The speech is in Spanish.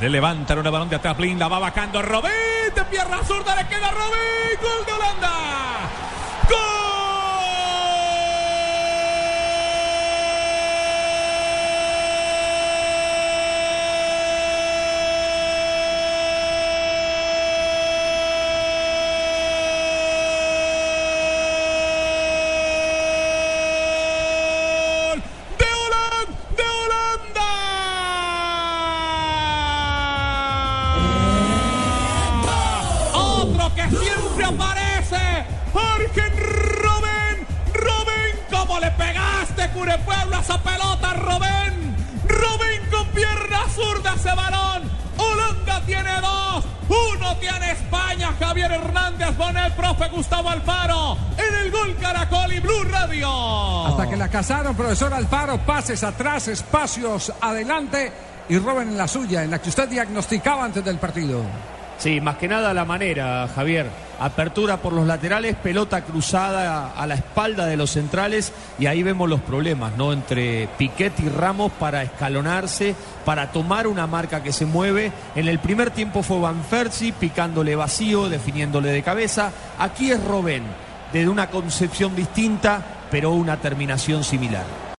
Le levantan una balón de atrás, Blin, la va bajando Robin, de pierna zurda, le queda Robin, gol de Holanda. ¡Gol! ¡De Holanda! ¡De Holanda! Otro que siempre aparece. Jorge Robén. Robén, como le pegaste, Cure Pueblo, a esa pelota, Robén. Robén con pierna zurda ese balón. Holanda tiene dos. Uno tiene España. Javier Hernández con el profe Gustavo Alfaro. En el gol Caracol y Blue Radio. Hasta que la cazaron, profesor Alfaro, pases atrás, espacios adelante y roben en la suya, en la que usted diagnosticaba antes del partido. Sí, más que nada la manera, Javier. Apertura por los laterales, pelota cruzada a la espalda de los centrales y ahí vemos los problemas, ¿no? Entre Piquet y Ramos para escalonarse, para tomar una marca que se mueve. En el primer tiempo fue Van Persie picándole vacío, definiéndole de cabeza. Aquí es Robén, desde una concepción distinta, pero una terminación similar.